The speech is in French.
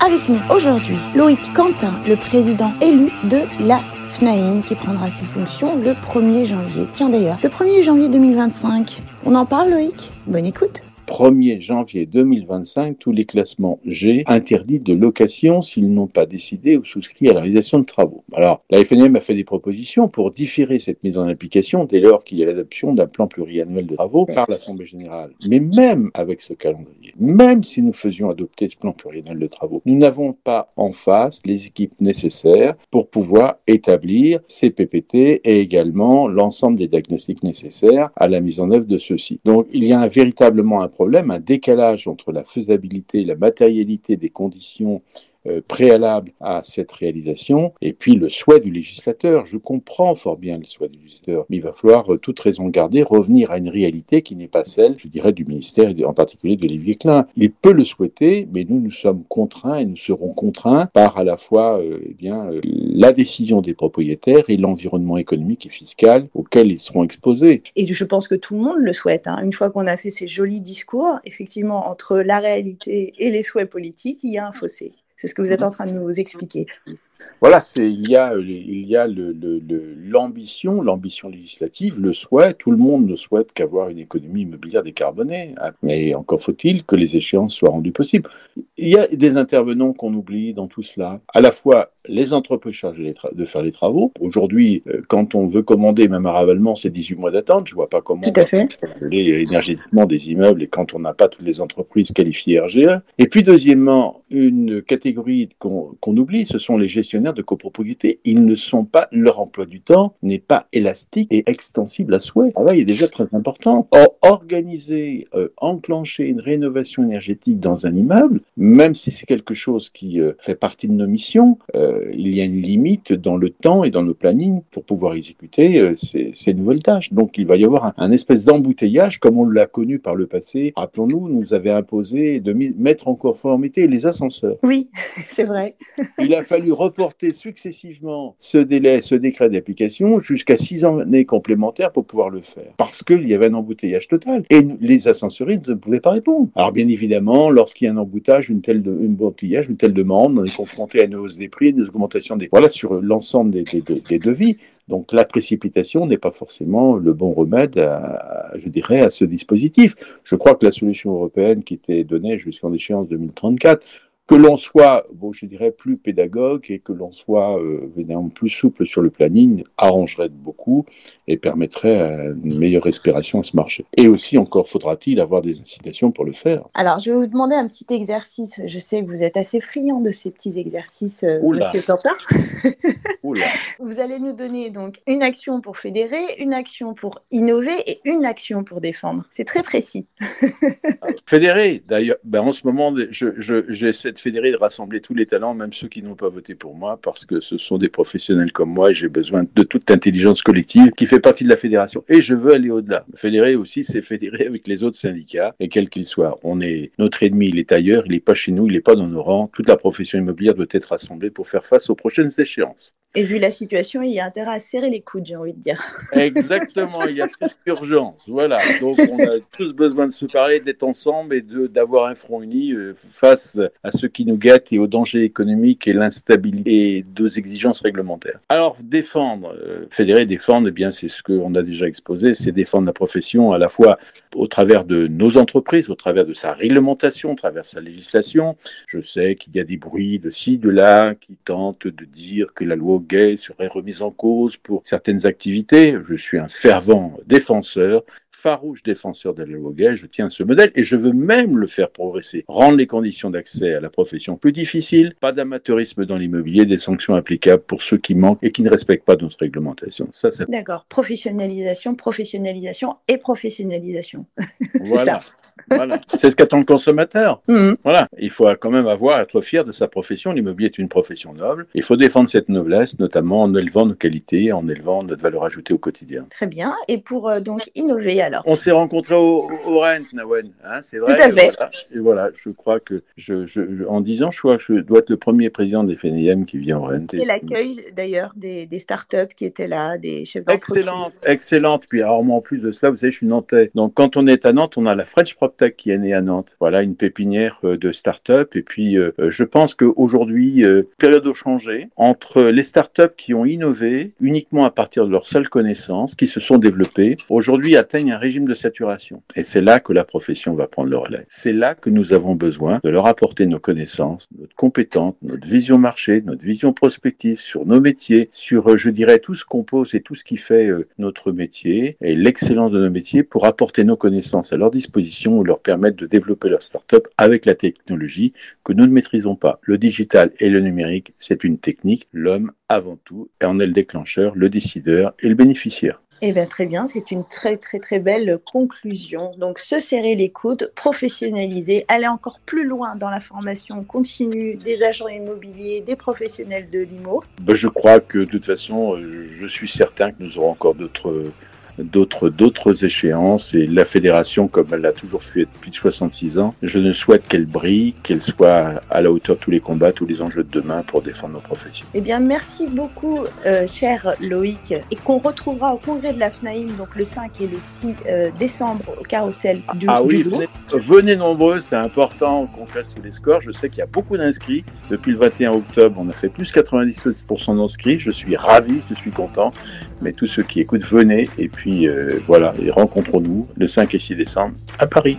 Avec nous aujourd'hui, Loïc Quentin, le président élu de la FNAIM, qui prendra ses fonctions le 1er janvier. Tiens d'ailleurs, le 1er janvier 2025, on en parle Loïc? Bonne écoute 1er janvier 2025, tous les classements G interdits de location s'ils n'ont pas décidé ou souscrit à la réalisation de travaux. Alors, la FNM a fait des propositions pour différer cette mise en application dès lors qu'il y a l'adoption d'un plan pluriannuel de travaux par l'Assemblée générale. Mais même avec ce calendrier, même si nous faisions adopter ce plan pluriannuel de travaux, nous n'avons pas en face les équipes nécessaires pour pouvoir établir ces PPT et également l'ensemble des diagnostics nécessaires à la mise en œuvre de ceux-ci. Donc, il y a un, véritablement un un décalage entre la faisabilité, la matérialité des conditions préalable à cette réalisation, et puis le souhait du législateur. Je comprends fort bien le souhait du législateur, mais il va falloir, euh, toute raison garder, revenir à une réalité qui n'est pas celle, je dirais, du ministère, et en particulier de Olivier Klein. Il peut le souhaiter, mais nous, nous sommes contraints et nous serons contraints par à la fois euh, eh bien, la décision des propriétaires et l'environnement économique et fiscal auquel ils seront exposés. Et je pense que tout le monde le souhaite. Hein. Une fois qu'on a fait ces jolis discours, effectivement, entre la réalité et les souhaits politiques, il y a un fossé. C'est ce que vous êtes en train de nous expliquer. Voilà, c'est il y a il y a l'ambition, l'ambition législative, le souhait. Tout le monde ne souhaite qu'avoir une économie immobilière décarbonée, mais encore faut-il que les échéances soient rendues possibles. Il y a des intervenants qu'on oublie dans tout cela. À la fois les entreprises chargées de faire les travaux. Aujourd'hui, euh, quand on veut commander, même à ravalement, c'est 18 mois d'attente. Je vois pas comment Tout à fait. énergétiquement des immeubles et quand on n'a pas toutes les entreprises qualifiées RGE. Et puis deuxièmement, une catégorie qu'on oublie, ce sont les gestionnaires de copropriété, ils ne sont pas, leur emploi du temps n'est pas élastique et extensible à souhait. Ah il est déjà très important. Or, organiser, euh, enclencher une rénovation énergétique dans un immeuble, même si c'est quelque chose qui euh, fait partie de nos missions, euh, il y a une limite dans le temps et dans le planning pour pouvoir exécuter ces, nouvelles tâches. Donc, il va y avoir un, espèce d'embouteillage, comme on l'a connu par le passé. Rappelons-nous, nous avait imposé de mettre en conformité les ascenseurs. Oui, c'est vrai. il a fallu reporter successivement ce délai, ce décret d'application jusqu'à six années complémentaires pour pouvoir le faire. Parce qu'il y avait un embouteillage total. Et les ascensoristes ne pouvaient pas répondre. Alors bien évidemment, lorsqu'il y a un embouteillage, une telle, une embouteillage, une telle demande, on est confronté à une hausse des prix, des augmentations des... Voilà, sur l'ensemble des, devis. Donc la précipitation n'est pas forcément le bon remède, je dirais, à ce dispositif. Je crois que la solution européenne qui était donnée jusqu'en échéance 2034 que l'on soit, bon, je dirais, plus pédagogue et que l'on soit euh, plus souple sur le planning arrangerait beaucoup et permettrait une meilleure respiration à ce marché. Et aussi, encore faudra-t-il avoir des incitations pour le faire. Alors, je vais vous demander un petit exercice. Je sais que vous êtes assez friand de ces petits exercices, euh, Monsieur Quentin. vous allez nous donner donc une action pour fédérer, une action pour innover et une action pour défendre. C'est très précis. fédérer, d'ailleurs, ben en ce moment, j'essaie je, fédérer, de rassembler tous les talents, même ceux qui n'ont pas voté pour moi, parce que ce sont des professionnels comme moi j'ai besoin de toute intelligence collective qui fait partie de la fédération. Et je veux aller au-delà. Fédérer aussi, c'est fédérer avec les autres syndicats, et quels qu'ils soient. On est, notre ennemi, il est ailleurs, il n'est pas chez nous, il n'est pas dans nos rangs. Toute la profession immobilière doit être rassemblée pour faire face aux prochaines échéances. Et vu la situation, il y a intérêt à serrer les coudes, j'ai envie de dire. Exactement, il y a plus d'urgence. Voilà. Donc, on a tous besoin de se parler, d'être ensemble et d'avoir un front uni euh, face à ce qui nous gâte et aux dangers économiques et l'instabilité aux exigences réglementaires. Alors, défendre, euh, fédérer, défendre, eh bien, c'est ce qu'on a déjà exposé, c'est défendre la profession à la fois au travers de nos entreprises, au travers de sa réglementation, au travers de sa législation. Je sais qu'il y a des bruits de ci, de là qui tentent de dire que la loi gay serait remise en cause pour certaines activités. Je suis un fervent défenseur farouche défenseur de la loi gay, je tiens à ce modèle et je veux même le faire progresser. Rendre les conditions d'accès à la profession plus difficiles, pas d'amateurisme dans l'immobilier, des sanctions applicables pour ceux qui manquent et qui ne respectent pas notre réglementation. Ça, c'est... D'accord. Professionnalisation, professionnalisation et professionnalisation. Voilà. voilà. C'est ce qu'attend le consommateur. Mhm. Voilà. Il faut quand même avoir, être fier de sa profession. L'immobilier est une profession noble. Il faut défendre cette noblesse, notamment en élevant nos qualités, en élevant notre valeur ajoutée au quotidien. Très bien. Et pour euh, donc innover alors. On s'est rencontrés au, au Rennes, Nawen, hein, c'est vrai. Tout à fait. Et voilà, je crois que je, je, en 10 ans, je crois que je dois être le premier président des FNIM qui vient au Rennes. C'est l'accueil d'ailleurs des, des startups qui étaient là, des chefs d'entreprise. Excellente, excellente. Puis alors, moi, en plus de cela, vous savez, je suis nantais. Donc quand on est à Nantes, on a la French PropTech qui est née à Nantes. Voilà, une pépinière euh, de startups. Et puis, euh, je pense qu'aujourd'hui, euh, période a changé entre les startups qui ont innové uniquement à partir de leurs seules connaissances, qui se sont développées, aujourd'hui atteignent un régime de saturation. Et c'est là que la profession va prendre le relais. C'est là que nous avons besoin de leur apporter nos connaissances, notre compétence, notre vision marché, notre vision prospective sur nos métiers, sur, je dirais, tout ce qu'on pose et tout ce qui fait notre métier et l'excellence de nos métiers pour apporter nos connaissances à leur disposition ou leur permettre de développer leur start-up avec la technologie que nous ne maîtrisons pas. Le digital et le numérique, c'est une technique. L'homme, avant tout, en est le déclencheur, le décideur et le bénéficiaire. Eh bien, très bien, c'est une très très très belle conclusion. Donc, se serrer les coudes, professionnaliser, aller encore plus loin dans la formation continue des agents immobiliers, des professionnels de l'IMO. Ben, je crois que de toute façon, euh, je suis certain que nous aurons encore d'autres d'autres d'autres échéances et la fédération comme elle l'a toujours fait depuis 66 ans, je ne souhaite qu'elle brille, qu'elle soit à la hauteur de tous les combats, tous les enjeux de demain pour défendre nos professions. Eh bien merci beaucoup euh, cher Loïc et qu'on retrouvera au congrès de la FNAIM donc le 5 et le 6 euh, décembre au carrousel du Ah oui, venez, nombreux, c'est important qu'on fasse tous les scores. Je sais qu'il y a beaucoup d'inscrits. Depuis le 21 octobre, on a fait plus 97% d'inscrits. Je suis ravi, je suis content. Mais tous ceux qui écoutent, venez et puis euh, voilà, et rencontrons-nous le 5 et 6 décembre à Paris.